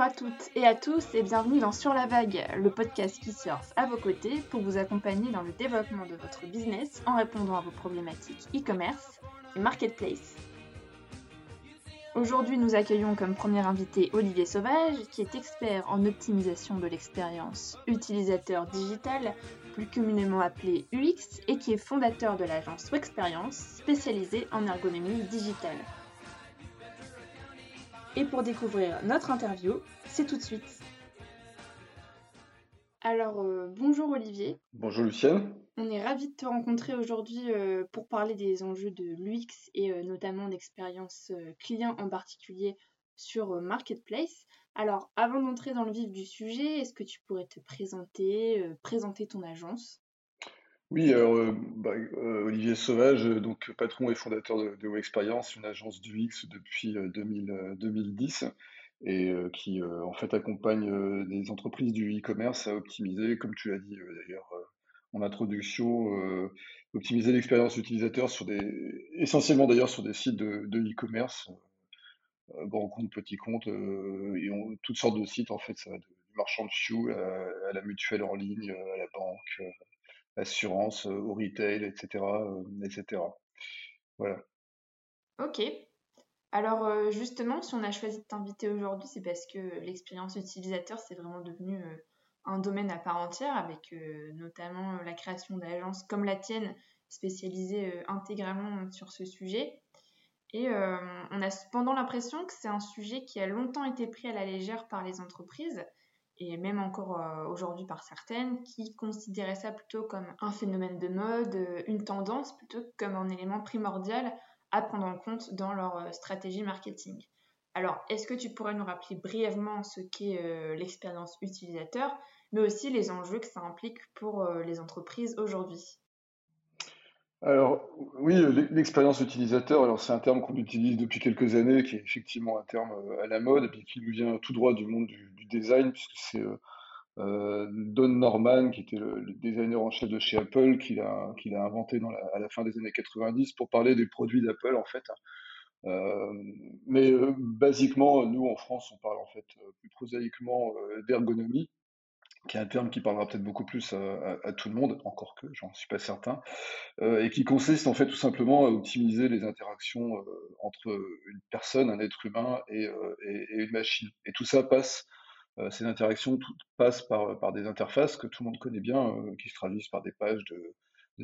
Bonjour à toutes et à tous et bienvenue dans Sur la Vague, le podcast qui surfe à vos côtés pour vous accompagner dans le développement de votre business en répondant à vos problématiques e-commerce et marketplace. Aujourd'hui, nous accueillons comme premier invité Olivier Sauvage, qui est expert en optimisation de l'expérience utilisateur digital, plus communément appelé UX, et qui est fondateur de l'agence Wexperience, spécialisée en ergonomie digitale. Et pour découvrir notre interview, c'est tout de suite. Alors, euh, bonjour Olivier. Bonjour Lucienne. On est ravis de te rencontrer aujourd'hui euh, pour parler des enjeux de l'UX et euh, notamment d'expérience client en particulier sur Marketplace. Alors, avant d'entrer dans le vif du sujet, est-ce que tu pourrais te présenter, présenter ton agence? Oui, alors, bah, Olivier Sauvage, donc patron et fondateur de, de Experience, une agence d'UX depuis 2010 et qui en fait accompagne des entreprises du e-commerce à optimiser, comme tu l'as dit d'ailleurs en introduction, optimiser l'expérience utilisateur sur des, essentiellement d'ailleurs sur des sites de, e-commerce, grands comptes, petits comptes, et on, toutes sortes de sites en fait, ça va du marchand de chioux à, la mutuelle en ligne, à la banque, assurance, au retail, etc., etc. Voilà. Ok, alors euh, justement, si on a choisi de t'inviter aujourd'hui, c'est parce que l'expérience utilisateur, c'est vraiment devenu euh, un domaine à part entière, avec euh, notamment la création d'agences comme la tienne, spécialisées intégralement sur ce sujet. Et on a cependant l'impression que c'est un sujet qui a longtemps été pris à la légère par les entreprises, et même encore aujourd'hui par certaines, qui considéraient ça plutôt comme un phénomène de mode, une tendance, plutôt que comme un élément primordial à prendre en compte dans leur euh, stratégie marketing. Alors, est-ce que tu pourrais nous rappeler brièvement ce qu'est euh, l'expérience utilisateur, mais aussi les enjeux que ça implique pour euh, les entreprises aujourd'hui? Alors oui, l'expérience utilisateur, c'est un terme qu'on utilise depuis quelques années, qui est effectivement un terme à la mode, et puis qui nous vient tout droit du monde du, design, puisque c'est Don Norman, qui était le, designer en chef de chez Apple, qui l'a inventé à la fin des années 90 pour parler des produits d'Apple en fait. Euh, mais euh, basiquement, nous en France, on parle en fait euh, plus prosaïquement d'ergonomie, qui est un terme qui parlera peut-être beaucoup plus à, tout le monde, encore que j'en suis pas certain, et qui consiste en fait tout simplement à optimiser les interactions entre une personne, un être humain et, une machine. Et tout ça passe ces interactions passent par, par des interfaces que tout le monde connaît bien, qui se traduisent par des pages de,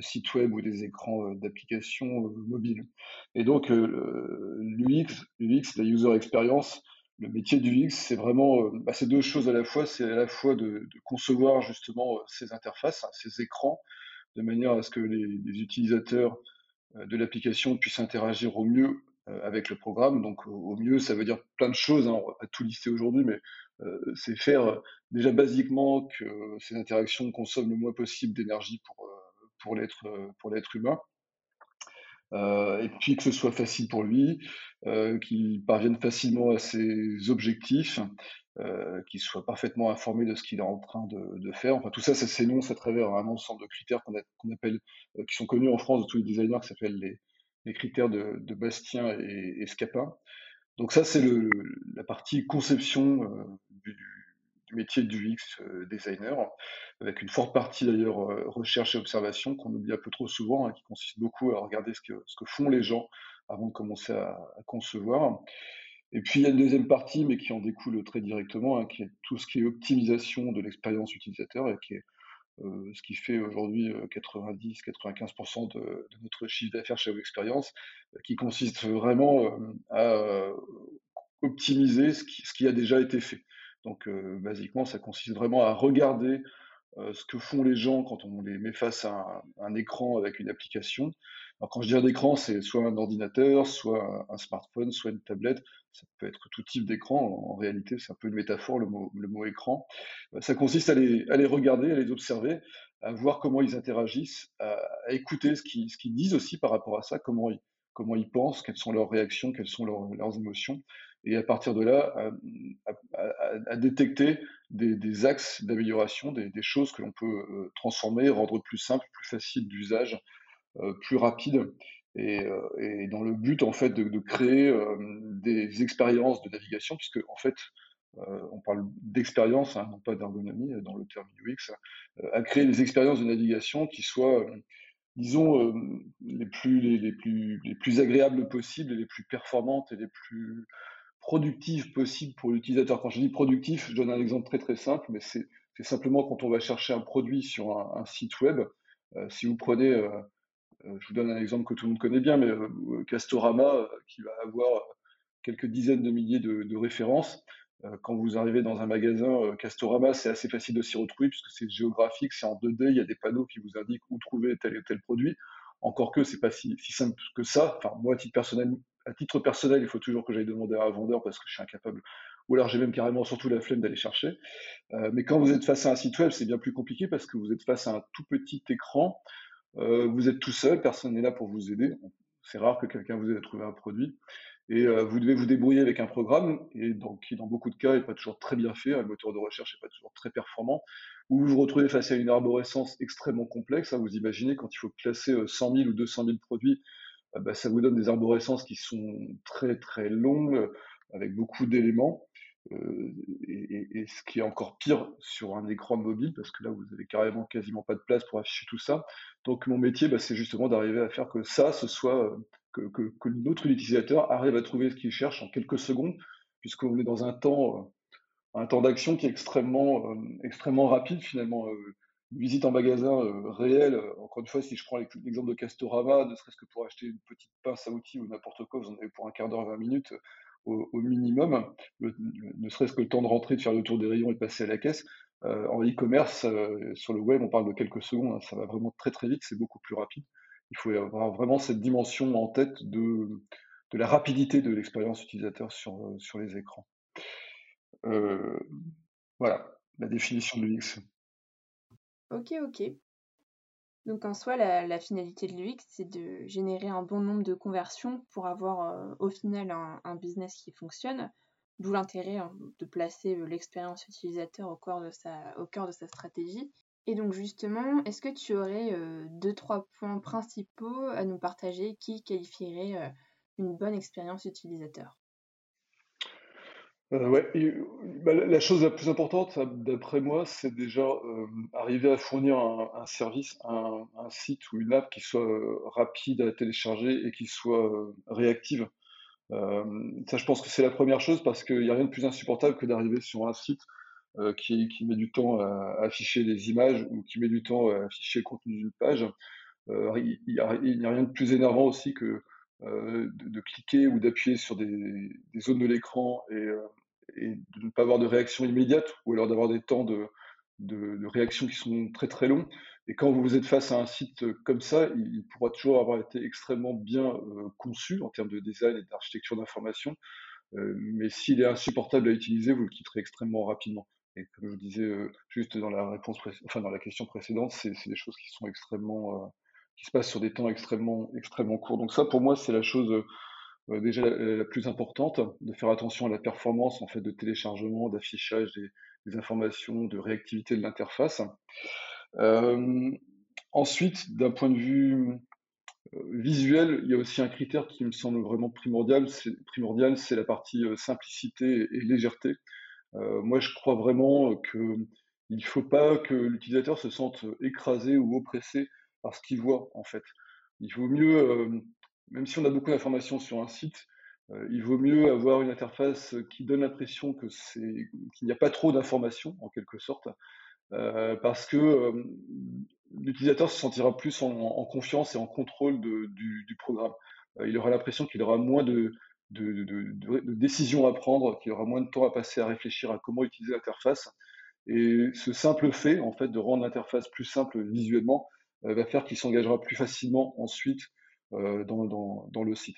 sites web ou des écrans d'applications mobiles. Et donc, l'UX, la user experience, le métier du UX, c'est vraiment bah, ces deux choses à la fois. C'est à la fois de, concevoir justement ces interfaces, ces écrans, de manière à ce que les, utilisateurs de l'application puissent interagir au mieux avec le programme. Donc, au, mieux, ça veut dire plein de choses. Hein, on va pas tout lister aujourd'hui, mais c'est faire déjà basiquement que ces interactions consomment le moins possible d'énergie pour pour l'être euh, humain. Euh, et puis que ce soit facile pour lui, euh, qu'il parvienne facilement à ses objectifs, euh, qu'il soit parfaitement informé de ce qu'il est en train de, de faire. Enfin, tout ça, ça s'énonce à travers un ensemble de critères qu'on appelle, qui sont connus en France de tous les designers, qui s'appellent les, les, critères de, Bastien et, et, Scapin. Donc ça, c'est la partie conception du, du métier du UX euh, designer, avec une forte partie d'ailleurs euh, recherche et observation qu'on oublie un peu trop souvent, hein, qui consiste beaucoup à regarder ce que, ce que font les gens avant de commencer à, concevoir. Et puis il y a une deuxième partie, mais qui en découle très directement, hein, qui est tout ce qui est optimisation de l'expérience utilisateur et qui est euh, ce qui fait aujourd'hui 90-95% de, de, notre chiffre d'affaires chez Experience, qui consiste vraiment à optimiser ce qui, a déjà été fait. Donc, euh, basiquement, ça consiste vraiment à regarder euh, ce que font les gens quand on les met face à un, écran avec une application. Quand je dis un écran, c'est soit un ordinateur, soit un, smartphone, soit une tablette. Ça peut être tout type d'écran. En, réalité, c'est un peu une métaphore, le mot, écran. Euh, ça consiste à les, regarder, à les observer, à voir comment ils interagissent, à, écouter ce qu'ils disent aussi par rapport à ça, comment ils, pensent, quelles sont leurs réactions, quelles sont leurs, leurs émotions et à partir de là, à, détecter des, axes d'amélioration, des, choses que l'on peut euh, transformer, rendre plus simple, plus facile d'usage, euh, plus rapide, euh, et, dans le but en fait de, créer des expériences de navigation, puisque en fait on parle d'expérience, hein, non pas d'ergonomie dans le terme UX, à créer des expériences de navigation qui soient disons, les, plus, les, plus, les plus agréables possibles, les plus performantes et les plus productives possibles pour l'utilisateur. Quand je dis productif, je donne un exemple très très simple, mais c'est simplement quand on va chercher un produit sur un, site web. si vous prenez, je vous donne un exemple que tout le monde connaît bien, mais Castorama, qui va avoir quelques dizaines de milliers de références, euh, quand vous arrivez dans un magasin euh, Castorama, c'est assez facile de s'y retrouver puisque c'est géographique, c'est en 2D, il y a des panneaux qui vous indiquent où trouver tel et tel produit. Encore que c'est pas si, simple que ça. Enfin, moi, à titre personnel, à titre personnel, il faut toujours que j'aille demander à un vendeur parce que je suis incapable. Ou alors j'ai même carrément surtout la flemme d'aller chercher. Euh, mais quand vous êtes face à un site web, c'est bien plus compliqué parce que vous êtes face à un tout petit écran. vous êtes tout seul, personne n'est là pour vous aider. C'est rare que quelqu'un vous aide à trouver un produit et euh, vous devez vous débrouiller avec un programme et qui dans beaucoup de cas n'est pas toujours très bien fait, un moteur de recherche n'est pas toujours très performant, ou vous vous retrouvez face à une arborescence extrêmement complexe. Hein, vous imaginez quand il faut classer 100 euh, 000 ou 200 000 produits, euh, bah, ça vous donne des arborescences qui sont très très longues avec beaucoup d'éléments. et, et, ce qui est encore pire sur un écran mobile, parce que là, vous avez carrément quasiment pas de place pour afficher tout ça. Donc, mon métier, bah, c'est justement d'arriver à faire que ça, soit que, notre utilisateur arrive à trouver ce qu'il cherche en quelques secondes, puisqu'on est dans un temps, euh, un temps d'action qui est extrêmement, euh, extrêmement rapide finalement. Euh, visite en magasin réel, encore une fois, si je prends l'exemple de Castorama, ne serait-ce que pour acheter une petite pince à outils ou n'importe quoi, vous en avez pour un quart d'heure, 20 minutes au, minimum, ne serait-ce que le temps de rentrer, de faire le tour des rayons et de passer à la caisse. en e-commerce, sur le web, on parle de quelques secondes, hein, ça va vraiment très très vite, c'est beaucoup plus rapide il faut avoir vraiment cette dimension en tête de, la rapidité de l'expérience utilisateur sur, euh, les écrans. Euh, voilà, la définition de l'UX. Ok, ok. Donc en soi, la, finalité de l'UX, c'est de générer un bon nombre de conversions pour avoir euh, au final un, business qui fonctionne, d'où l'intérêt hein, de placer l'expérience utilisateur au cœur, de sa, au cœur de sa stratégie. Et donc justement, est-ce que tu aurais euh, deux, trois points principaux à nous partager qui qualifieraient euh, une bonne expérience utilisateur? Euh, ouais, bah, la chose la plus importante, d'après moi, c'est déjà arriver à fournir un, service, un, site ou une app qui soit rapide à télécharger et qui soit réactive. ça, je pense que c'est la première chose parce qu'il n'y a rien de plus insupportable que d'arriver sur un site euh, qui, met du temps à, afficher des images ou qui met du temps à afficher le contenu d'une page. Euh, il n'y a, rien de plus énervant aussi que euh, de, cliquer ou d'appuyer sur des, zones de l'écran et, de ne pas avoir de réaction immédiate ou alors d'avoir des temps de, réaction qui sont très très longs. Et quand vous êtes face à un site comme ça, il, pourra toujours avoir été extrêmement bien conçu en termes de design et d'architecture d'information. mais s'il est insupportable à utiliser, vous le quitterez extrêmement rapidement. Et comme je vous disais euh, juste dans la réponse, enfin dans la question précédente, c'est des choses qui sont extrêmement, euh, qui se passent sur des temps extrêmement, extrêmement courts. Donc ça, pour moi, c'est la chose euh, déjà la, plus importante, de faire attention à la performance en fait de téléchargement, d'affichage des, informations, de réactivité de l'interface. ensuite, d'un point de vue visuel, il y a aussi un critère qui me semble vraiment primordial, c'est la partie simplicité et légèreté. Euh, moi, je crois vraiment qu'il ne faut pas que l'utilisateur se sente écrasé ou oppressé par ce qu'il voit, en fait. Il vaut mieux, même si on a beaucoup d'informations sur un site, il vaut mieux avoir une interface qui donne l'impression que c'est qu'il n'y a pas trop d'informations, en quelque sorte, parce que l'utilisateur se sentira plus en, confiance et en contrôle du, programme. il aura l'impression qu'il aura moins de, de, décisions à prendre, qu'il aura moins de temps à passer à réfléchir à comment utiliser l'interface. Et ce simple fait, en fait, de rendre l'interface plus simple visuellement, va faire qu'il s'engagera plus facilement ensuite euh, dans, le site.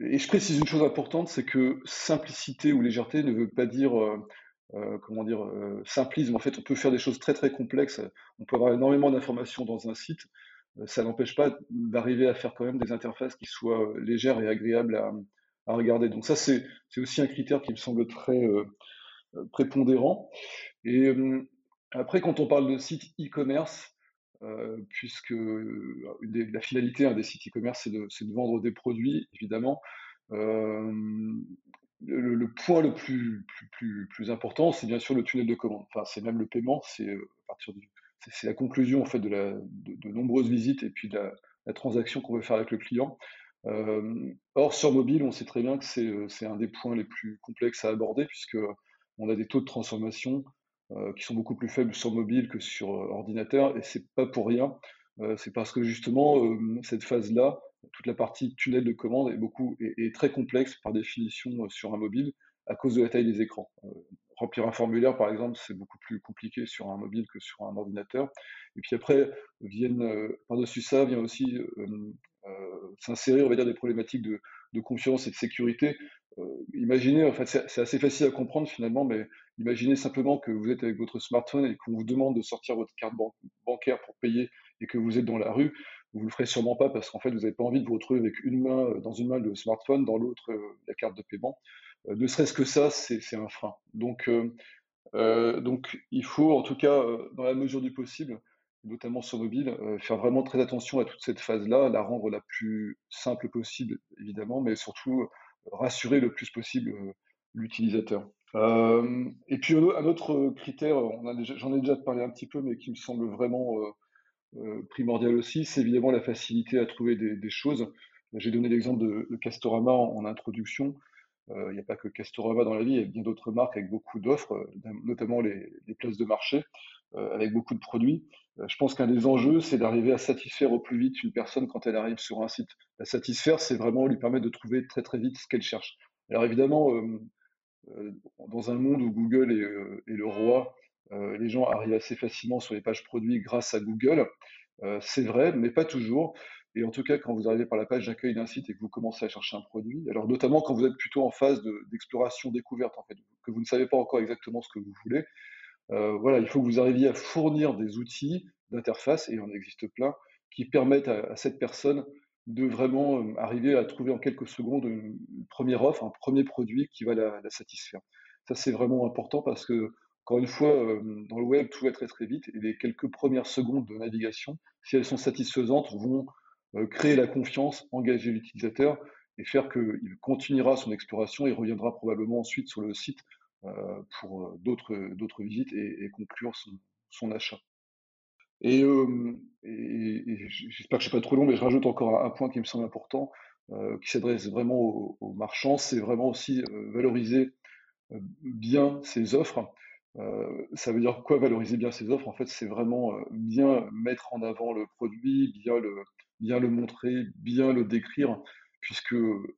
Et je précise une chose importante, c'est que simplicité ou légèreté ne veut pas dire, euh, comment dire, simplisme. En fait, on peut faire des choses très très complexes. On peut avoir énormément d'informations dans un site. ça n'empêche pas d'arriver à faire quand même des interfaces qui soient légères et agréables à, à regarder. Donc ça, c'est aussi un critère qui me semble très euh, euh, prépondérant. Et euh, après, quand on parle de site e-commerce, puisque la finalité hein, des sites e-commerce, c'est de, vendre des produits, évidemment. Le, point le plus, important, c'est bien sûr le tunnel de commande. Enfin, c'est même le paiement, c'est euh, la conclusion en fait de, nombreuses visites et puis de la, transaction qu'on veut faire avec le client. Euh, or, sur mobile, on sait très bien que c'est un des points les plus complexes à aborder puisque on a des taux de transformation qui sont beaucoup plus faibles sur mobile que sur ordinateur et c'est pas pour rien. c'est parce que justement cette phase-là, toute la partie tunnel de commande est, beaucoup, est, très complexe par définition euh, sur un mobile à cause de la taille des écrans. Euh, remplir un formulaire, par exemple, c'est beaucoup plus compliqué sur un mobile que sur un ordinateur. Et puis après, viennent, euh, par-dessus ça, vient aussi s'insérer, on va dire, des problématiques de, confiance et de sécurité. imaginez, en fait, c'est assez facile à comprendre finalement, mais imaginez simplement que vous êtes avec votre smartphone et qu'on vous demande de sortir votre carte bancaire pour payer et que vous êtes dans la rue vous le ferez sûrement pas parce qu'en fait, vous n'avez pas envie de vous retrouver avec une main, euh, dans une main le smartphone, dans l'autre euh, la carte de paiement. Euh, ne serait-ce que ça, c'est un frein. Donc, donc, il faut, en tout cas, dans la mesure du possible, notamment sur mobile, faire vraiment très attention à toute cette phase-là, la rendre la plus simple possible, évidemment, mais surtout rassurer le plus possible l'utilisateur. et puis un autre critère, j'en ai déjà parlé un petit peu, mais qui me semble vraiment euh, primordial aussi, c'est évidemment la facilité à trouver des, choses. J'ai donné l'exemple de, Castorama en, introduction. Euh, il n'y a pas que Castorama dans la vie, il y a bien d'autres marques avec beaucoup d'offres, euh, notamment les, places de marché, avec beaucoup de produits. je pense qu'un des enjeux, c'est d'arriver à satisfaire au plus vite une personne quand elle arrive sur un site. La satisfaire, c'est vraiment lui permettre de trouver très très vite ce qu'elle cherche. Alors évidemment, dans un monde où Google est, le roi, euh, les gens arrivent assez facilement sur les pages produits grâce à Google. Euh, c'est vrai, mais pas toujours. Et en tout cas, quand vous arrivez par la page d'accueil d'un site et que vous commencez à chercher un produit, alors notamment quand vous êtes plutôt en phase d'exploration découverte, en fait, que vous ne savez pas encore exactement ce que vous voulez, euh, voilà, il faut que vous arriviez à fournir des outils d'interface, et il en existe plein, qui permettent à, cette personne de vraiment arriver à trouver en quelques secondes une, première offre, un premier produit qui va la satisfaire. Ça, c'est vraiment important parce que encore une fois, euh, dans le web, tout va très très vite et les quelques premières secondes de navigation, si elles sont satisfaisantes, vont euh, créer la confiance, engager l'utilisateur et faire qu'il continuera son exploration et reviendra probablement ensuite sur le site euh, pour d'autres d'autres visites et, conclure son, achat. Et, j'espère que je ne suis pas trop long, mais je rajoute encore un, point qui me semble important, qui s'adresse vraiment aux marchands, c'est vraiment aussi valoriser bien ses offres. Euh, ça veut dire quoi valoriser bien ses offres? En fait, c'est vraiment euh, bien mettre en avant le produit, bien le, montrer, bien le décrire, puisque euh,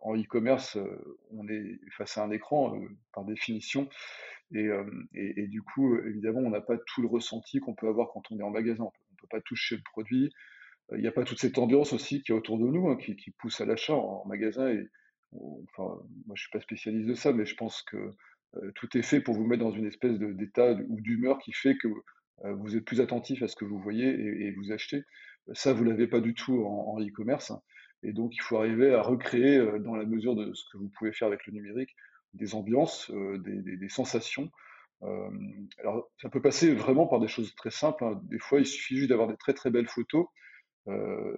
en e-commerce, on est face à un écran par définition. Et, du coup, évidemment, on n'a pas tout le ressenti qu'on peut avoir quand on est en magasin. On ne peut pas toucher le produit. Il n'y a pas toute cette ambiance aussi qui est autour de nous, hein, qui, qui, pousse à l'achat en, magasin. Et, enfin, moi, je suis pas spécialiste de ça, mais je pense que tout est fait pour vous mettre dans une espèce d'état ou d'humeur qui fait que euh, vous êtes plus attentif à ce que vous voyez et, vous achetez. Ça, vous l'avez pas du tout en e-commerce. et donc, il faut arriver à recréer, euh, dans la mesure de ce que vous pouvez faire avec le numérique, des ambiances, des, sensations. alors, ça peut passer vraiment par des choses très simples. Hein. Des fois, il suffit juste d'avoir des très très belles photos.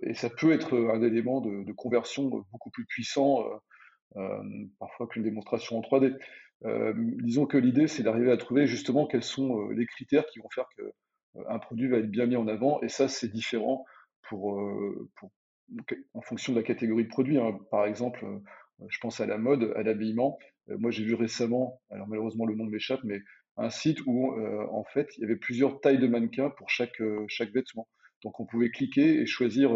et ça peut être un élément de, conversion beaucoup plus puissant, parfois qu'une démonstration en 3D. Euh, disons que l'idée, c'est d'arriver à trouver justement quels sont euh, les critères qui vont faire que euh, produit va être bien mis en avant. Et ça, c'est différent pour, en fonction de la catégorie de produit. Hein. Par exemple, je pense à la mode, à l'habillement. moi, j'ai vu récemment, alors malheureusement le nom m'échappe, mais un site où en fait il y avait plusieurs tailles de mannequins pour chaque, chaque vêtement. Donc on pouvait cliquer et choisir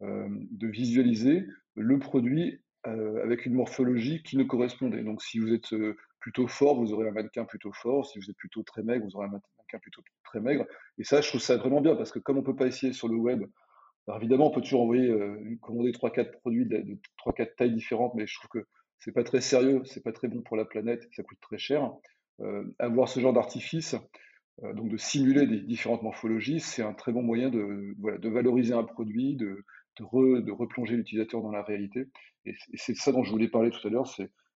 de visualiser le produit avec une morphologie qui nous correspondait. Donc si vous êtes plutôt fort, vous aurez un mannequin plutôt fort. Si vous êtes plutôt très maigre, vous aurez un mannequin plutôt très maigre. Et ça, je trouve ça vraiment bien parce que comme on peut pas essayer sur le web, évidemment, on peut toujours envoyer, euh, commander 3-4 produits de, 3-4 tailles différentes, mais je trouve que c'est pas très sérieux, c'est pas très bon pour la planète, ça coûte très cher. Euh, avoir ce genre d'artifice, euh, donc de simuler des différentes morphologies, c'est un très bon moyen de, de valoriser un produit, de, de, de replonger l'utilisateur dans la réalité. Et c'est ça dont je voulais parler tout à l'heure,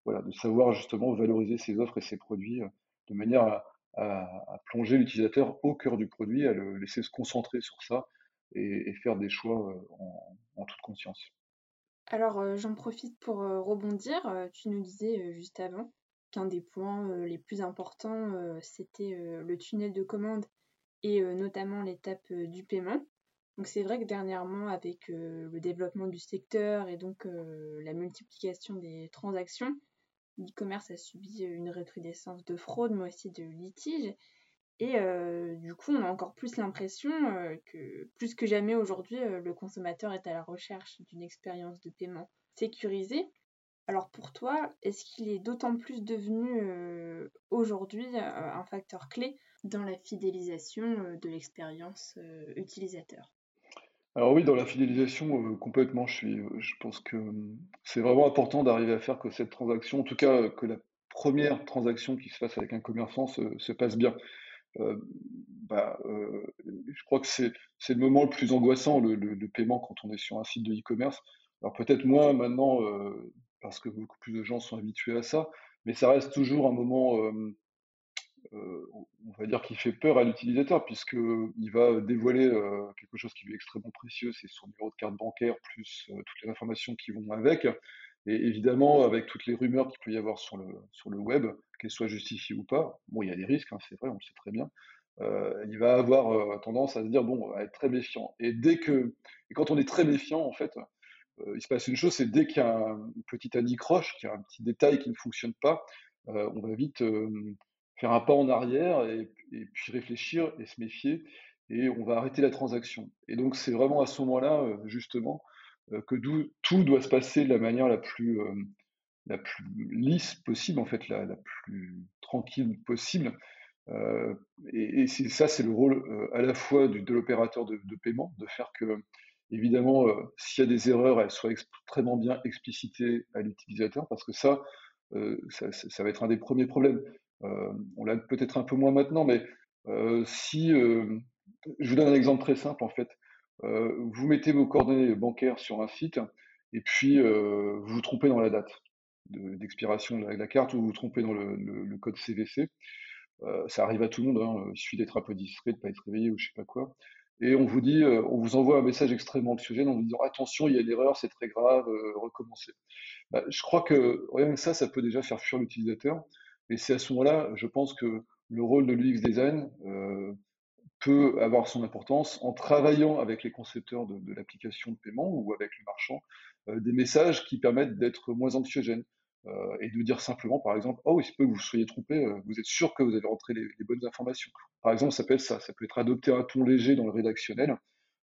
voilà, de savoir justement valoriser ses offres et ses produits euh, de manière à, plonger l'utilisateur au cœur du produit, à le laisser se concentrer sur ça et, faire des choix euh, en toute conscience. Alors, j'en profite pour rebondir. tu nous disais juste avant qu'un des points les plus importants, c'était le tunnel de commande et notamment l'étape du paiement. Donc c'est vrai que dernièrement, avec le développement du secteur et donc la multiplication des transactions, l'e-commerce a subi une recrudescence de fraude, mais aussi de litiges. Et du coup, on a encore plus l'impression que plus que jamais aujourd'hui, le consommateur est à la recherche d'une expérience de paiement sécurisée. Alors pour toi, est-ce qu'il est, d'autant plus devenu aujourd'hui un facteur clé dans la fidélisation de l'expérience utilisateur? Alors oui, dans la fidélisation, complètement, je, suis, je pense que mmh, c'est vraiment important d'arriver à faire que cette transaction, en tout cas que la première transaction qui se fasse avec un commerçant se passe bien. Euh, bah, euh, je crois que c'est le moment le plus angoissant, le, le, paiement, quand on est sur un site de e-commerce. Alors peut-être moins maintenant, euh, parce que beaucoup plus de gens sont habitués à ça, mais ça reste toujours un moment, on va dire, qui fait peur à l'utilisateur, puisqu'il va dévoiler quelque chose qui lui est extrêmement précieux, c'est son numéro de carte bancaire, plus toutes les informations qui vont avec. Et évidemment, avec toutes les rumeurs qu'il peut y avoir sur le, sur le web, qu'elles soient justifiées ou pas, bon, il y a des risques, hein, c'est vrai, on le sait très bien, euh, il va avoir euh, tendance à se dire, bon, à être très méfiant. Et dès que, et quand on est très méfiant, en fait, euh, il se passe une chose, c'est dès qu'il y a un petit anicroche, qu'il y a un petit détail qui ne fonctionne pas, on va vite faire un pas en arrière et, puis réfléchir et se méfier, et on va arrêter la transaction. Et donc, c'est vraiment à ce moment-là, justement, euh, que tout doit se passer de la manière la plus, euh, la plus lisse possible, en fait, la, la plus tranquille possible. Euh, et, ça, c'est le rôle à la fois de l'opérateur de, paiement, de faire que, évidemment, s'il y a des erreurs, elles soient extrêmement bien explicitées à l'utilisateur, parce que ça, ça, va être un des premiers problèmes. On l'a peut-être un peu moins maintenant, mais si, je vous donne un exemple très simple, en fait. Euh, vous mettez vos coordonnées bancaires sur un site et puis euh, vous vous trompez dans la date d'expiration de, la carte ou vous vous trompez dans le, code CVC. Euh, ça arrive à tout le monde, hein. il suffit d'être un peu discret, de ne pas être réveillé ou je sais pas quoi. Et on vous dit, on vous envoie un message extrêmement anxiogène en vous disant attention, il y a une erreur, c'est très grave, recommencez. Bah, je crois que rien que ça, ça peut déjà faire fuir l'utilisateur. Et c'est à ce moment-là, je pense que le rôle de l'UX design, peut avoir son importance en travaillant avec les concepteurs de, l'application de paiement ou avec le marchand euh, des messages qui permettent d'être moins anxiogènes euh, et de dire simplement, par exemple, oh, il se peut que vous soyez trompé, euh, vous êtes sûr que vous avez rentré les, bonnes informations. Par exemple, ça peut être ça, ça peut être adopter un ton léger dans le rédactionnel,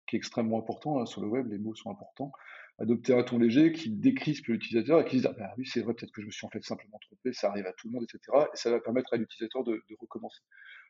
qui est extrêmement important hein, sur le web, les mots sont importants, adopter un ton léger qui décrispe l'utilisateur et qui dit ah, bah oui c'est vrai peut-être que je me suis en fait simplement trompé ça arrive à tout le monde etc et ça va permettre à l'utilisateur de, recommencer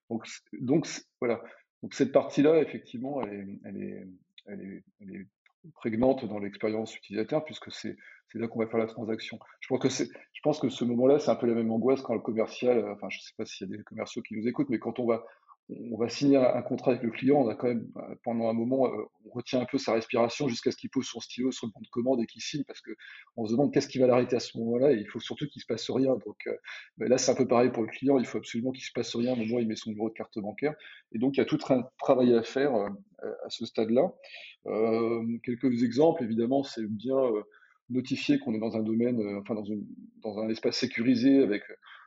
donc donc voilà donc cette partie-là, effectivement, elle est, elle est, elle est, prégnante dans l'expérience utilisateur puisque c'est là qu'on va faire la transaction. Je pense que, je pense que ce moment-là, c'est un peu la même angoisse quand le commercial, enfin je sais pas s'il y a des commerciaux qui nous écoutent, mais quand on va on va signer un contrat avec le client, on a quand même, euh, pendant un moment, euh, on retient un peu sa respiration jusqu'à ce qu'il pose son stylo sur le banc de commande et qu'il signe parce qu'on se demande qu'est-ce qui va l'arrêter à ce moment-là et il faut surtout qu'il se passe rien. Donc euh, là, c'est un peu pareil pour le client, il faut absolument qu'il se passe rien au moment où il met son numéro de carte bancaire. Et donc, il y a tout un travail à faire à ce stade-là. quelques exemples, évidemment, c'est bien notifier qu'on est dans un domaine, enfin dans un espace sécurisé avec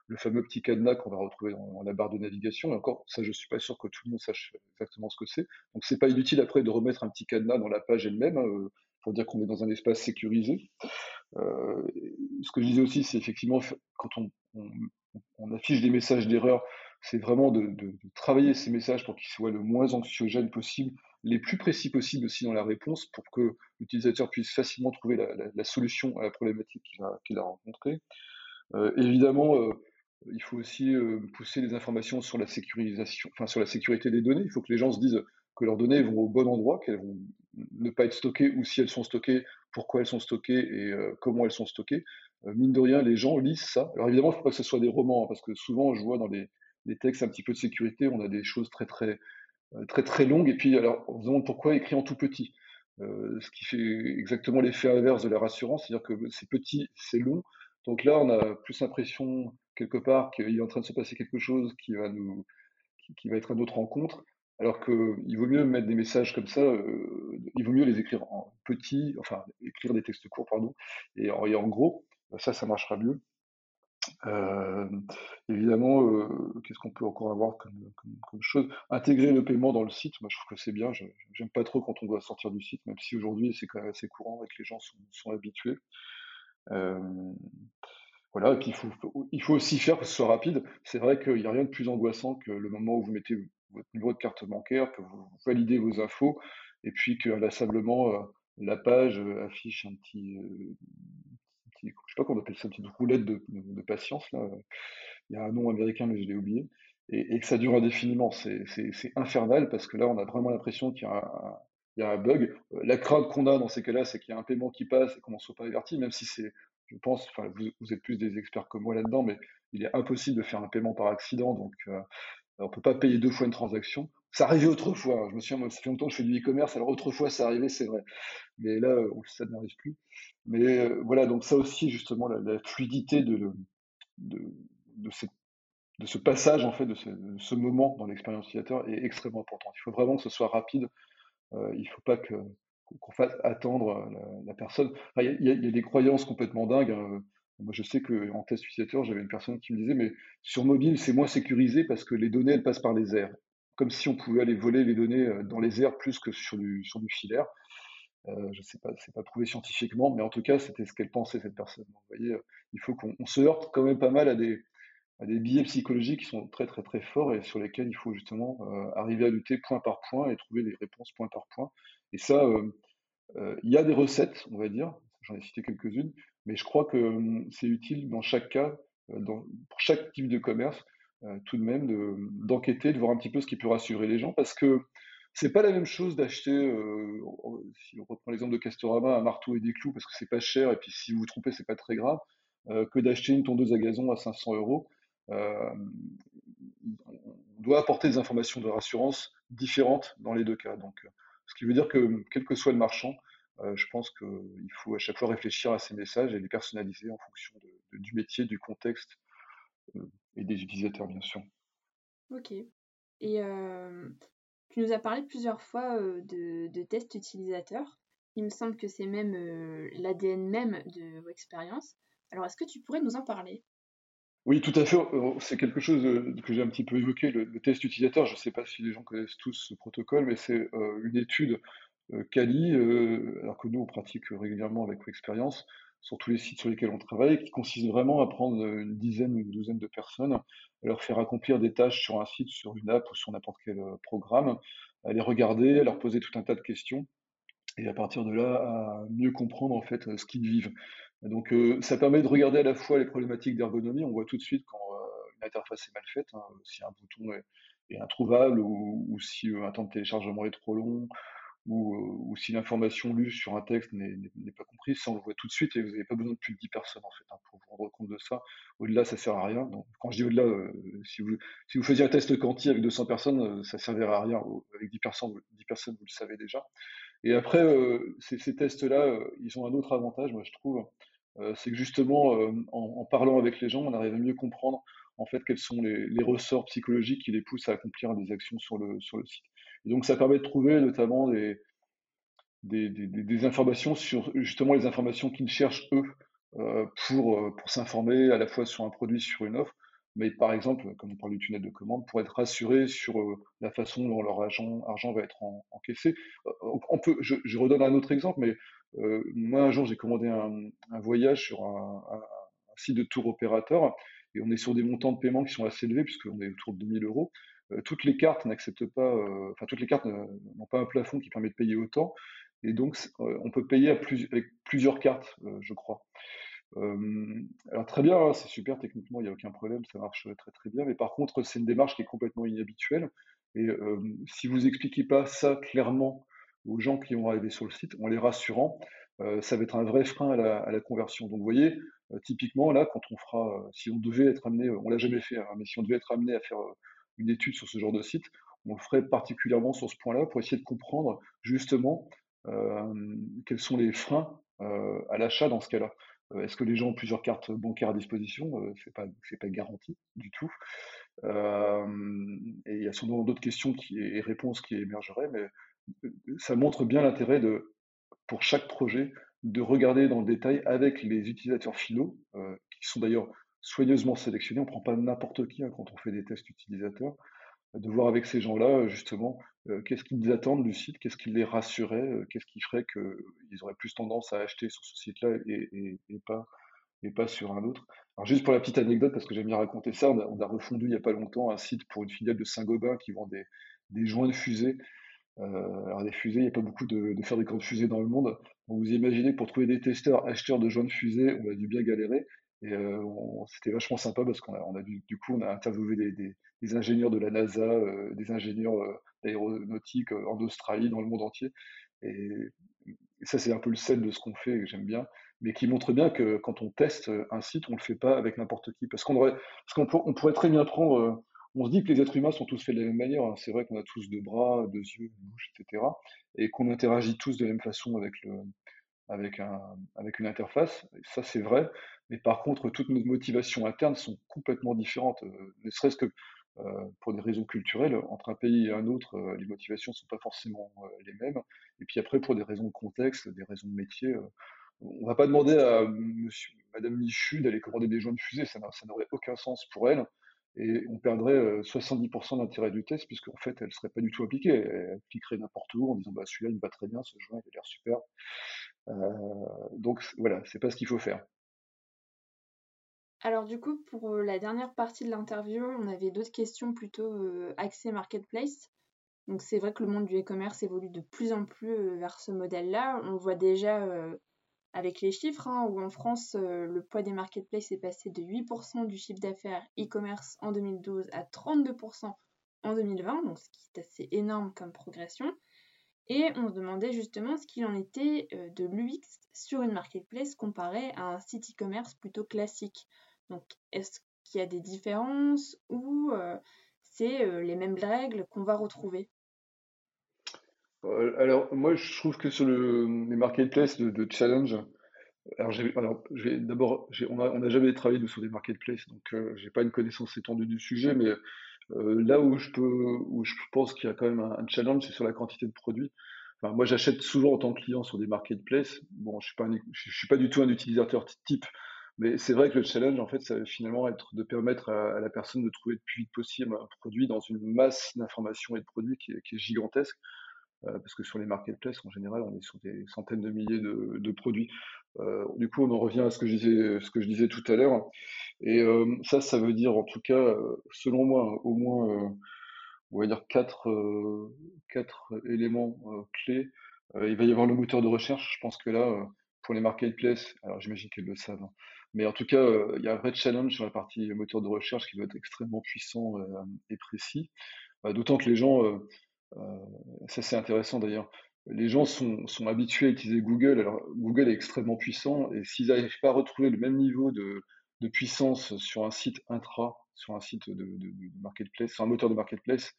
le fameux petit cadenas qu'on va retrouver dans, la barre de navigation. Encore, ça, je suis pas sûr que tout le monde sache exactement ce que c'est. Donc, c'est pas inutile après de remettre un petit cadenas dans la page elle-même euh, pour dire qu'on est dans un espace sécurisé. Euh, ce que je disais aussi, c'est effectivement quand on, affiche des messages d'erreur, c'est vraiment de, travailler ces messages pour qu'ils soient le moins anxiogènes possible, les plus précis possible aussi dans la réponse, pour que l'utilisateur puisse facilement trouver la, solution à la problématique qu'il a, a rencontrée. Euh, évidemment, il faut aussi pousser les informations sur la sécurisation, enfin sur la sécurité des données. Il faut que les gens se disent que leurs données vont au bon endroit, qu'elles vont ne pas être stockées ou si elles sont stockées, pourquoi elles sont stockées et comment elles sont stockées. mine de rien, les gens lisent ça. Alors évidemment, il ne faut pas que ce soit des romans, hein, parce que souvent, je vois dans les, textes un petit peu de sécurité, on a des choses très très très très longues. Et puis, alors, on se demande pourquoi écrit en tout petit. ce qui fait exactement l'effet inverse de la rassurance, c'est-à-dire que c'est petit, c'est long. Donc là, on a plus l'impression quelque part qu'il est en train de se passer quelque chose qui va nous, qui, va être à notre rencontre. Alors qu'il vaut mieux mettre des messages comme ça, il vaut mieux les écrire en petit, enfin écrire des textes courts, pardon, et en, gros, ça, ça marchera mieux. Euh, évidemment, euh, qu'est-ce qu'on peut encore avoir comme, comme, chose? Intégrer le paiement dans le site, moi je trouve que c'est bien. J'aime pas trop quand on doit sortir du site, même si aujourd'hui c'est quand même assez courant et que les gens sont, sont habitués. Euh, voilà, il faut, il faut aussi faire que ce soit rapide. C'est vrai qu'il n'y a rien de plus angoissant que le moment où vous mettez votre numéro de carte bancaire, que vous validez vos infos, et puis qu'inlassablement la page affiche un petit, je sais pas comment on appelle ça, une petite roulette de, patience, là. Il y a un nom américain, mais je l'ai oublié. Et, que ça dure indéfiniment. C'est infernal parce que là, on a vraiment l'impression qu'il y, a un bug. Euh, la crainte qu'on a dans ces cas-là, c'est qu'il y a un paiement qui passe et qu'on n'en soit pas averti, même si c'est, je pense, vous, êtes plus des experts que moi là-dedans, mais il est impossible de faire un paiement par accident, donc euh, on ne peut pas payer deux fois une transaction. Ça arrivait autrefois. Je me souviens, ça fait longtemps que je fais du e-commerce, alors autrefois ça arrivait, c'est vrai. Mais là, ça n'arrive plus. Mais euh, voilà, donc ça aussi, justement, la, fluidité de, ce passage, en fait, de ce, moment dans l'expérience utilisateur est extrêmement important. Il faut vraiment que ce soit rapide. Euh, il ne faut pas que, qu'on fasse attendre la, personne. Il y, a des croyances complètement dingues. Hein. Moi, je sais qu'en test utilisateur, j'avais une personne qui me disait, mais sur mobile, c'est moins sécurisé parce que les données, elles passent par les airs. Comme si on pouvait aller voler les données euh, dans les airs plus que sur du, filaire. Euh, je ne sais pas, c'est pas prouvé scientifiquement, mais en tout cas, c'était ce qu'elle pensait, cette personne. vous voyez, euh, il faut qu'on se heurte quand même pas mal à des, des billets psychologiques qui sont très, très, très forts et sur lesquels il faut justement arriver à lutter point par point et trouver des réponses point par point. Et ça, il y a des recettes, on va dire, j'en ai cité quelques-unes, mais je crois que hum, c'est utile dans chaque cas, euh, pour chaque type de commerce, euh, tout de même d'enquêter, de, voir un petit peu ce qui peut rassurer les gens, parce que c'est pas la même chose d'acheter, euh, si on reprend l'exemple de Castorama, un marteau et des clous, parce que c'est pas cher, et puis si vous vous trompez, c'est pas très grave, que d'acheter une tondeuse à gazon à 500 euros. On doit apporter des informations de rassurance différentes dans les deux cas. Donc, ce qui veut dire que, quel que soit le marchand, euh, je pense qu'il faut à chaque fois réfléchir à ces messages et les personnaliser en fonction du métier, du contexte euh, et des utilisateurs, bien sûr. Ok. Et euh, tu nous as parlé plusieurs fois de, tests utilisateurs. Il me semble que c'est même l'ADN même de vos expériences. Alors, est-ce que tu pourrais nous en parler? Oui, tout à fait. C'est quelque chose que j'ai un petit peu évoqué, le, test utilisateur. Je ne sais pas si les gens connaissent tous ce protocole, mais c'est une étude Kali, euh, euh, alors que nous on pratique régulièrement avec Expérience sur tous les sites sur lesquels on travaille, qui consiste vraiment à prendre une dizaine ou une douzaine de personnes, à leur faire accomplir des tâches sur un site, sur une app ou sur n'importe quel euh, programme, à les regarder, à leur poser tout un tas de questions, et à partir de là, à mieux comprendre en fait ce qu'ils vivent. Donc ça permet de regarder à la fois les problématiques d'ergonomie, on voit tout de suite quand une interface est mal faite, hein, si un bouton est, introuvable ou, si un temps de téléchargement est trop long, ou, euh, si l'information lue sur un texte n'est pas comprise, ça on le voit tout de suite et vous n'avez pas besoin de plus de 10 personnes en fait hein, pour vous rendre compte de ça. Au-delà, ça sert à rien. Donc, quand je dis au-delà, euh, si, vous, si vous faisiez un test quanti avec 200 personnes, euh, ça servirait à rien. Avec 10 personnes, 10 personnes, vous le savez déjà. Et après, ces, ces tests-là, ils ont un autre avantage, moi je trouve, c'est que justement, en, en, parlant avec les gens, on arrive à mieux comprendre en fait quels sont les, ressorts psychologiques qui les poussent à accomplir des actions sur le, site. Donc ça permet de trouver notamment des, informations sur justement les informations qu'ils cherchent eux euh, pour, euh, pour s'informer à la fois sur un produit, sur une offre, mais par exemple, comme on parle du tunnel de commande, pour être rassuré sur euh, la façon dont leur argent, argent va être encaissé. On peut, je, redonne un autre exemple, mais moi un jour j'ai commandé un, voyage sur un, site de tour opérateur et on est sur des montants de paiement qui sont assez élevés puisqu'on est autour de 2000 euros. Euh, toutes les cartes n'acceptent pas, euh, enfin toutes les cartes n'ont pas un plafond qui permet de payer autant, et donc euh, on peut payer avec plusieurs cartes, je crois. Alors très bien, hein, c'est super techniquement, il n'y a aucun problème, ça marche très très bien. Mais par contre, c'est une démarche qui est complètement inhabituelle. Et si vous expliquez pas ça clairement aux gens qui vont arriver sur le site, en les rassurant, ça va être un vrai frein à la, conversion. Donc vous voyez, typiquement là, quand on fera, si on devait être amené, on l'a jamais fait, hein, mais si on devait être amené à faire une étude sur ce genre de site, on le ferait particulièrement sur ce point-là pour essayer de comprendre justement quels sont les freins à l'achat dans ce cas-là. Est-ce que les gens ont plusieurs cartes bancaires à disposition? C'est pas, c'est pas garanti du tout. et il y a sûrement d'autres questions et réponses qui émergeraient, mais ça montre bien l'intérêt de, pour chaque projet, de regarder dans le détail avec les utilisateurs finaux, qui sont d'ailleurs soigneusement sélectionnés. On ne prend pas n'importe qui hein, quand on fait des tests utilisateurs. De voir avec ces gens-là, justement, qu'est-ce qu'ils attendent du site, qu'est-ce qui les rassurait, qu'est-ce qui ferait qu'ils auraient plus tendance à acheter sur ce site-là et, pas, sur un autre. Alors juste pour la petite anecdote, parce que j'aime bien raconter ça, on a, refondu il n'y a pas longtemps un site pour une filiale de Saint-Gobain qui vend des, joints de fusée. alors des fusées, il n'y a pas beaucoup de, de faire des de fusées dans le monde. vous imaginez pour trouver des testeurs acheteurs de joints de fusée, on a dû bien galérer. Et euh, c'était vachement sympa parce qu'on a, du, coup, on a interviewé des, ingénieurs de la NASA, euh, des ingénieurs euh, d'aéronautique en Australie, dans le monde entier. Et, ça, c'est un peu le sel de ce qu'on fait, que j'aime bien, mais qui montre bien que quand on teste un site, on ne le fait pas avec n'importe qui. Parce qu'on parce qu'on on pourrait très bien prendre. on se dit que les êtres humains sont tous faits de la même manière. Hein. C'est vrai qu'on a tous deux bras, deux yeux, une bouche, etc. Et qu'on interagit tous de la même façon avec le, avec, un, avec une interface. ça, c'est vrai. Mais par contre, toutes nos motivations internes sont complètement différentes. Euh, ne serait-ce que euh, pour des raisons culturelles, entre un pays et un autre, euh, les motivations ne sont pas forcément les mêmes. Et puis après, pour des raisons de contexte, des raisons de métier, on ne va pas demander à monsieur, Madame Michu d'aller commander des joints de fusée, ça n'aurait aucun sens pour elle. Et on perdrait 70% d'intérêt du test, puisqu'en fait, elle ne serait pas du tout appliquée. Elle cliquerait n'importe où en disant bah, celui-là, il me va très bien, ce joint, il a l'air super. Donc voilà, c'est pas ce qu'il faut faire. Alors du coup, pour euh, la dernière partie de l'interview, on avait d'autres questions plutôt euh, axées marketplace. Donc c'est vrai que le monde du e-commerce évolue de plus en plus euh, vers ce modèle-là. On voit déjà avec les chiffres, hein, où en France, le poids des marketplaces est passé de 8% du chiffre d'affaires e-commerce en 2012 à 32% en 2020, donc ce qui est assez énorme comme progression. Et on se demandait justement ce qu'il en était de l'UX sur une marketplace comparé à un site e-commerce plutôt classique. Donc, est-ce qu'il y a des différences ou euh, c'est euh, les mêmes règles qu'on va retrouver? Euh, Alors, moi, je trouve que sur le, les marketplaces de, challenge, alors, d'abord, on n'a jamais travaillé sur des marketplaces, donc je j'ai pas une connaissance étendue du sujet, mais là où je pense qu'il y a quand même un, challenge, c'est sur la quantité de produits. Moi, j'achète souvent en tant que client sur des marketplaces. Bon, je suis suis pas du tout un utilisateur type mais c'est vrai que le challenge, en fait, ça va finalement être de permettre à, la personne de trouver le plus vite possible un produit dans une masse d'informations et de produits qui est, gigantesque. Euh, parce que sur les marketplaces, en général, on est sur des centaines de milliers de, produits. Euh, du coup, on en revient à ce que je disais, tout à l'heure. Et euh, ça, ça veut dire, en tout cas, selon moi, au moins, on va dire quatre, éléments clés. il va y avoir le moteur de recherche. Je pense que là, pour les marketplaces, alors j'imagine qu'elles le savent, hein, mais en tout cas, euh, il y a un vrai challenge sur la partie moteur de recherche qui doit être extrêmement puissant euh, et précis. Euh, d'autant que les gens, ça c'est intéressant d'ailleurs, les gens sont, sont, habitués à utiliser Google. Alors Google est extrêmement puissant et s'ils n'arrivent pas à retrouver le même niveau de, de, puissance sur un site intra, sur un site de, de, marketplace, sur un moteur de marketplace,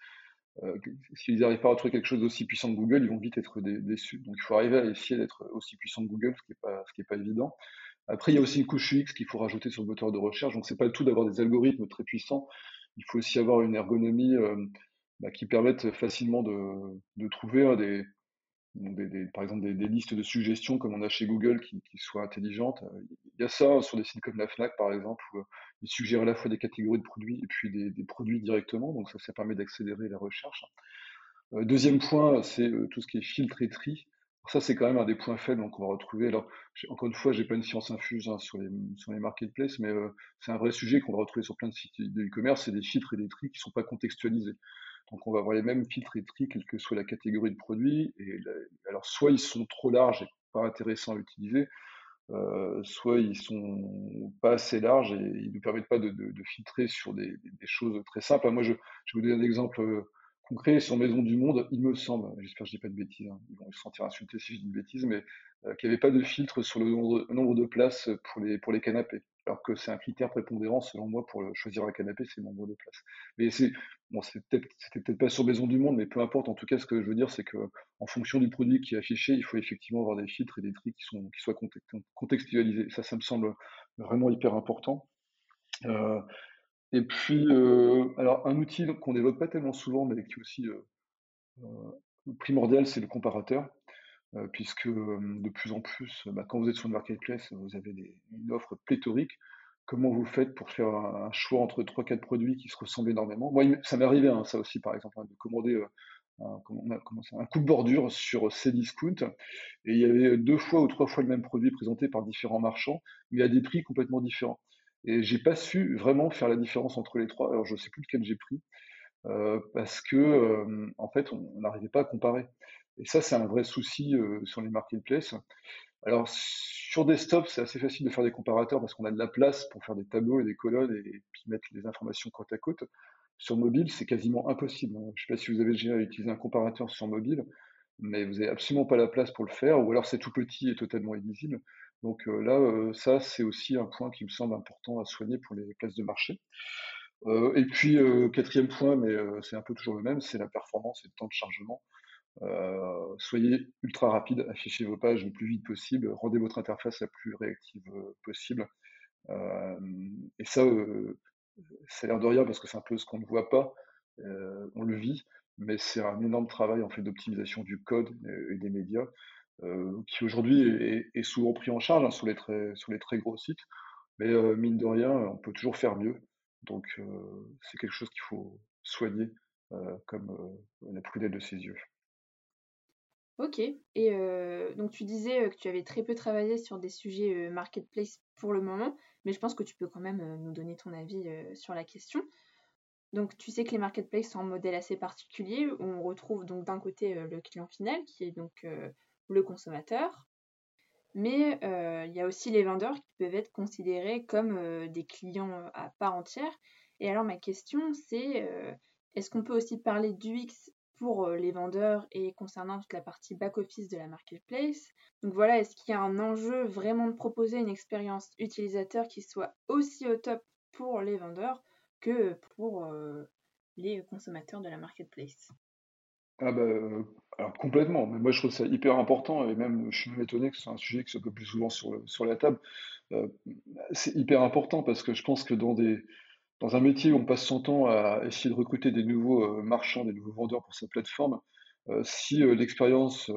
s'ils n'arrivent pas à retrouver quelque chose d'aussi puissant que Google, ils vont vite être déçus. Donc il faut arriver à essayer d'être aussi puissant que Google, ce qui n'est pas, pas évident. Après, il y a aussi une couche UX qu'il faut rajouter sur le moteur de recherche. Donc, c'est pas le tout d'avoir des algorithmes très puissants. Il faut aussi avoir une ergonomie euh, bah, qui permette facilement de, de trouver hein, des, par exemple des, listes de suggestions comme on a chez Google qui, soient intelligentes. Il y a ça sur des sites comme la Fnac, par exemple, où euh, ils suggèrent à la fois des catégories de produits et puis des, produits directement. Donc, ça, ça permet d'accélérer la recherche. Euh, deuxième point, c'est tout ce qui est filtre et tri. Ça, c'est quand même un des points faibles qu'on va retrouver. Alors, encore une fois, j'ai pas une science infuse hein, sur, les, sur les marketplaces, mais euh, c'est un vrai sujet qu'on va retrouver sur plein de sites de e-commerce. C'est des filtres et des tri qui sont pas contextualisés. Donc, on va avoir les mêmes filtres et tri, quelle que soit la catégorie de produit. Et alors, soit ils sont trop larges et pas intéressants à utiliser, euh, soit ils sont pas assez larges et ils ne nous permettent pas de, filtrer sur des, des, choses très simples. Moi, je, je vais vous donner un exemple euh, qu'on sur Maison du Monde, il me semble, j'espère que je dis pas de bêtises, hein, ils vont se sentir insultés si je dis une bêtise, mais qu'il n'y avait pas de filtre sur le nombre, de places pour les, canapés alors que c'est un critère prépondérant selon moi pour choisir un canapé, c'est le nombre de places. Mais c'est bon, c'était peut-être pas sur Maison du Monde, mais peu importe. En tout cas, ce que je veux dire, c'est que en fonction du produit qui est affiché, il faut effectivement avoir des filtres et des tri qui soient contextualisés. Ça, ça me semble vraiment hyper important. Euh, et puis, euh, alors un outil qu'on n'évoque pas tellement souvent, mais qui est aussi euh, primordial, c'est le comparateur. Euh, puisque de plus en plus, bah, quand vous êtes sur une marketplace, vous avez une offre pléthorique. Comment vous faites pour faire un, choix entre 3-4 produits qui se ressemblent énormément? Moi, ça m'est arrivé, hein, ça aussi, par exemple, hein, de commander un, un, coup de bordure sur Cdiscount, et il y avait deux fois ou trois fois le même produit présenté par différents marchands, mais à des prix complètement différents. Et j'ai pas su vraiment faire la différence entre les trois. Alors je sais plus lequel j'ai pris, euh, parce que en fait, on n'arrivait pas à comparer. Et ça, c'est un vrai souci euh, sur les marketplaces. Alors, sur desktop, c'est assez facile de faire des comparateurs parce qu'on a de la place pour faire des tableaux et des colonnes et, puis mettre les informations côte à côte. Sur mobile, c'est quasiment impossible. Hein. Je sais pas si vous avez déjà utilisé un comparateur sur mobile, mais vous n'avez absolument pas la place pour le faire, ou alors c'est tout petit et totalement illisible. Donc là, ça, c'est aussi un point qui me semble important à soigner pour les places de marché. et puis, quatrième point, mais c'est un peu toujours le même, c'est la performance et le temps de chargement. Soyez ultra rapide, affichez vos pages le plus vite possible, rendez votre interface la plus réactive possible. Et ça, ça a l'air de rien parce que c'est un peu ce qu'on ne voit pas, on le vit, mais c'est un énorme travail en fait d'optimisation du code et, des médias qui aujourd'hui est, souvent pris en charge hein, sur, les très, sur les très gros sites, mais mine de rien, on peut toujours faire mieux. Donc c'est quelque chose qu'il faut soigner comme la prudence de ses yeux. OK et donc tu disais, que tu avais très peu travaillé sur des sujets, marketplace pour le moment, mais je pense que tu peux quand même, nous donner ton avis, sur la question. Donc tu sais que les marketplaces sont un modèle assez particulier où on retrouve donc d'un côté, le client final qui est donc, le consommateur, mais il y a aussi les vendeurs qui peuvent être considérés comme, des clients, à part entière. Et alors ma question c'est, est-ce qu'on peut aussi parler d'UX pour les vendeurs et concernant toute la partie back-office de la marketplace? Donc voilà, est-ce qu'il y a un enjeu vraiment de proposer une expérience utilisateur qui soit aussi au top pour les vendeurs que pour les consommateurs de la marketplace? Ah bah, alors complètement, mais moi je trouve ça hyper important et même je suis même étonné que ce soit un sujet qui soit peu plus souvent sur, la table. c'est hyper important parce que je pense que dans des, dans un métier où on passe son temps à essayer de recruter des nouveaux euh, marchands, des nouveaux vendeurs pour sa plateforme, euh, si euh, l'expérience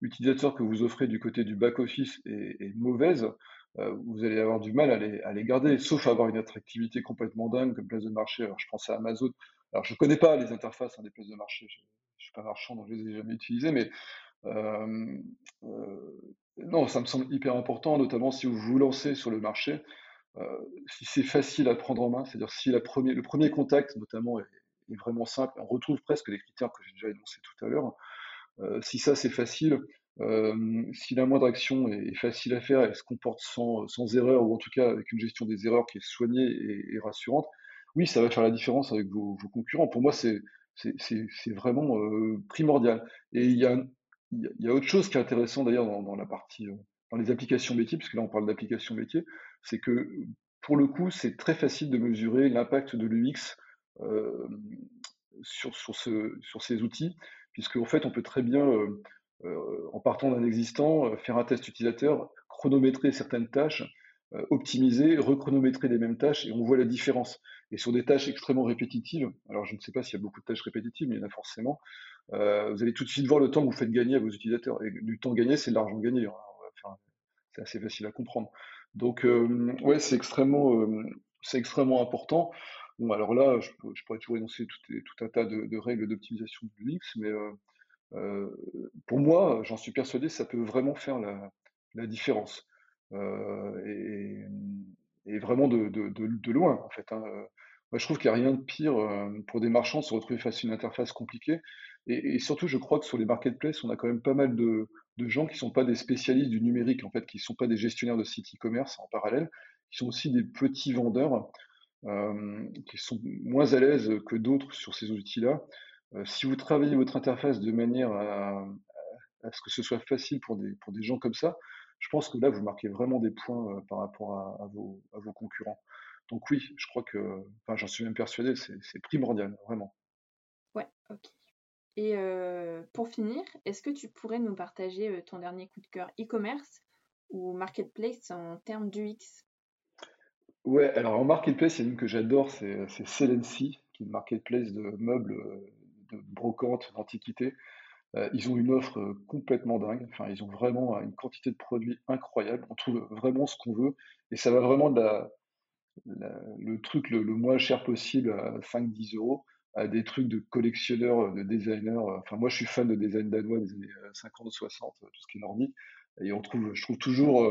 utilisateur que vous offrez du côté du back-office est, mauvaise, vous allez avoir du mal à les, à les, garder, sauf avoir une attractivité complètement dingue comme place de marché. Alors je pense à Amazon. Alors je ne connais pas les interfaces hein, des places de marché, pas marchand, donc je les ai jamais utilisées, mais non, ça me semble hyper important, notamment si vous vous lancez sur le marché. Si c'est facile à prendre en main, c'est-à-dire si la premier, le premier contact notamment est, vraiment simple, on retrouve presque les critères que j'ai déjà énoncés tout à l'heure. Si ça c'est facile, si la moindre action est, facile à faire et se comporte sans, sans, erreur, ou en tout cas avec une gestion des erreurs qui est soignée et, rassurante, oui, ça va faire la différence avec vos, concurrents. Pour moi, c'est vraiment primordial. Et il y a, autre chose qui est intéressant d'ailleurs dans, la partie, dans les applications métiers, puisque là on parle d'applications métiers, c'est que pour le coup, c'est très facile de mesurer l'impact de l'UX sur, sur, ce, sur, ces outils, puisque en fait, on peut très bien, en partant d'un existant, faire un test utilisateur, chronométrer certaines tâches, optimiser, rechronométrer les mêmes tâches, et on voit la différence. Et sur des tâches extrêmement répétitives, alors je ne sais pas s'il y a beaucoup de tâches répétitives, mais il y en a forcément, vous allez tout de suite voir le temps que vous faites gagner à vos utilisateurs. Et du temps gagné, c'est de l'argent gagné. Hein. c'est assez facile à comprendre. Donc, euh, ouais, c'est extrêmement, euh, c'est extrêmement important. Bon, alors là, je, pourrais toujours énoncer tout, tout un tas de, règles d'optimisation de l'UX, mais euh, pour moi, j'en suis persuadé, ça peut vraiment faire la, différence. Et, vraiment de, loin, en fait. Hein. Moi, je trouve qu'il n'y a rien de pire pour des marchands de se retrouver face à une interface compliquée. Et, et, surtout, je crois que sur les marketplaces, on a quand même pas mal de, gens qui ne sont pas des spécialistes du numérique, en fait, qui ne sont pas des gestionnaires de sites e-commerce en parallèle, qui sont aussi des petits vendeurs, euh, qui sont moins à l'aise que d'autres sur ces outils-là. si vous travaillez votre interface de manière à, ce que ce soit facile pour des gens comme ça, je pense que là, vous marquez vraiment des points par rapport à, vos, à vos concurrents. Donc oui, je crois que, enfin, j'en suis même persuadé, c'est primordial, vraiment. Ouais, ok. Et pour finir, est-ce que tu pourrais nous partager ton dernier coup de cœur e-commerce ou marketplace en termes d'UX Ouais, alors en marketplace, il y a une que j'adore, c'est Celency, qui est une marketplace de meubles, de brocante, d'antiquités. Ils ont une offre complètement dingue. Enfin, ils ont vraiment une quantité de produits incroyable. On trouve vraiment ce qu'on veut. Et ça va vraiment de le truc le, moins cher possible à 5-10 euros à des trucs de collectionneurs, de designers. Enfin, moi, je suis fan de design danois des années 50-60, tout ce qui est nordique. Et on trouve, je trouve toujours,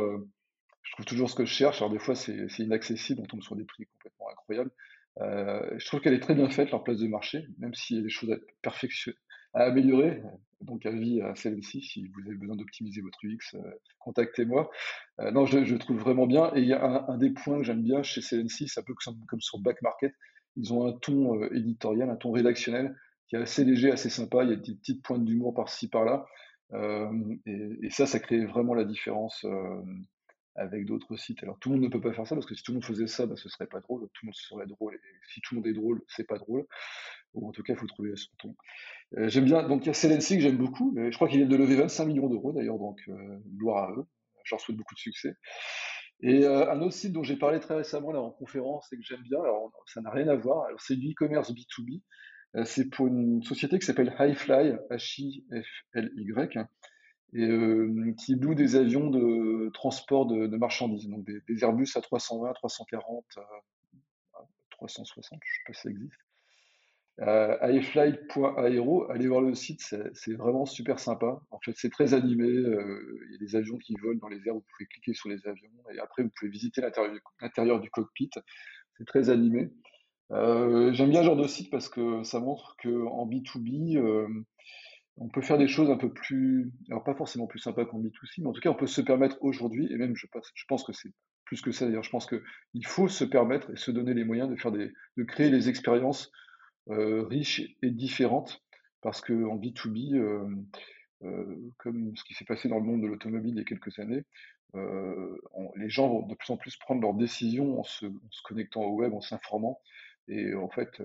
je trouve toujours ce que je cherche. Alors, des fois, c'est inaccessible, on tombe sur des prix complètement incroyables. Euh, je trouve qu'elle est très bien faite, leur place de marché, même s'il y a des choses à, perfectionner, à améliorer. Donc, avis à celle-ci, si vous avez besoin d'optimiser votre UX, contactez-moi. Euh, non, je, je, trouve vraiment bien. Et il y a un, des points que j'aime bien chez CNC, c'est un peu comme, sur Back Market, ils ont un ton euh, éditorial, un ton rédactionnel qui est assez léger, assez sympa. Il y a des petites pointes d'humour par-ci, par-là. Euh, et, ça, ça crée vraiment la différence euh, avec d'autres sites. Alors tout le monde ne peut pas faire ça parce que si tout le monde faisait ça, bah, ce serait pas drôle. Tout le monde serait drôle. Si tout le monde est drôle, c'est pas drôle. Ou en tout cas, il faut trouver son ton. j'aime bien. Donc il y a Celency que j'aime beaucoup. Je crois qu'il vient de lever 25 millions d'euros d'ailleurs, donc gloire à eux. Je leur souhaite beaucoup de succès. Et euh, un autre site dont j'ai parlé très récemment là en conférence et que j'aime bien, alors ça n'a rien à voir, c'est du e-commerce B2B, euh, c'est pour une société qui s'appelle Highfly, H-I-F-L-Y, et euh, qui loue des avions de transport de, marchandises, donc des, Airbus à 320, 340, 360, je ne sais pas si ça existe. Euh, iFly.aero, allez voir le site, c'est vraiment super sympa. En fait, c'est très animé. Euh, il y a des avions qui volent dans les airs, vous pouvez cliquer sur les avions et après, vous pouvez visiter l'intérieur du, cockpit. C'est très animé. Euh, j'aime bien ce genre de site parce que ça montre qu'en B2B, on peut faire des choses un peu plus, alors pas forcément plus sympas qu'en B2C, mais en tout cas, on peut se permettre aujourd'hui, et même je, pense que c'est plus que ça d'ailleurs, je pense qu'il faut se permettre et se donner les moyens de, faire de créer des expériences riche et différente, parce qu'en B2B, euh, euh, comme ce qui s'est passé dans le monde de l'automobile il y a quelques années, les gens vont de plus en plus prendre leurs décisions en se, connectant au web, en s'informant. Et en fait,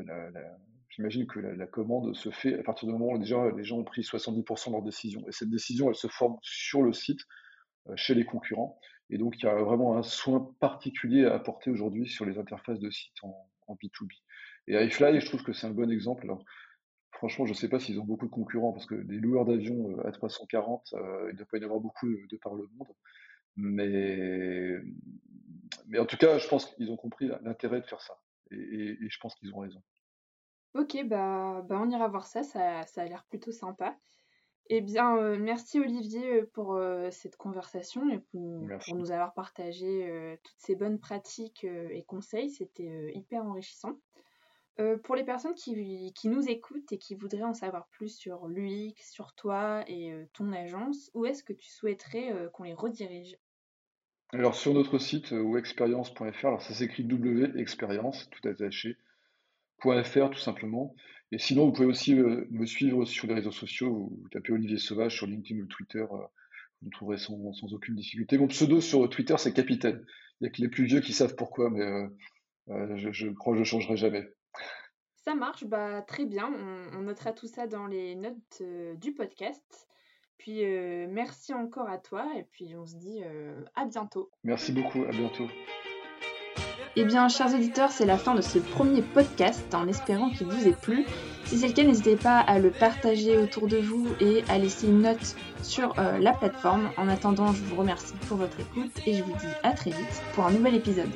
j'imagine que la, commande se fait à partir du moment où déjà les gens ont pris 70% de leurs décisions. Et cette décision, elle se forme sur le site, chez les concurrents. Et donc, il y a vraiment un soin particulier à apporter aujourd'hui sur les interfaces de sites en, en B2B. Et iFly, je trouve que c'est un bon exemple. Alors, franchement, je ne sais pas s'ils ont beaucoup de concurrents, parce que des loueurs d'avions euh, à 340, euh, il ne doit pas y en avoir beaucoup de, par le monde. Mais, mais en tout cas, je pense qu'ils ont compris l'intérêt de faire ça. Et, je pense qu'ils ont raison. Ok, bah, bah, on ira voir ça, ça, ça a l'air plutôt sympa. Eh bien, euh, merci Olivier pour cette conversation et pour, pour, nous avoir partagé toutes ces bonnes pratiques et conseils. C'était hyper enrichissant. Euh, pour les personnes qui, nous écoutent et qui voudraient en savoir plus sur l'UX, sur toi et euh, ton agence, où est-ce que tu souhaiterais euh, qu'on les redirige? Alors sur notre site wexperience.fr, alors ça s'écrit W expérience, tout attaché, .fr tout simplement. Et sinon, vous pouvez aussi me suivre sur les réseaux sociaux, vous, tapez Olivier Sauvage sur LinkedIn ou Twitter, vous me trouverez sans, sans, aucune difficulté. Mon pseudo sur Twitter, c'est Capitaine. Il n'y a que les plus vieux qui savent pourquoi, mais je, je crois que je ne changerai jamais. Ça marche, bah, très bien. On, notera tout ça dans les notes euh, du podcast. Puis euh, merci encore à toi et puis on se dit euh, à bientôt. Merci beaucoup, à bientôt. Eh bien, chers auditeurs, c'est la fin de ce premier podcast en espérant qu'il vous ait plu. Si c'est le cas, n'hésitez pas à le partager autour de vous et à laisser une note sur la plateforme. En attendant, je vous remercie pour votre écoute et je vous dis à très vite pour un nouvel épisode.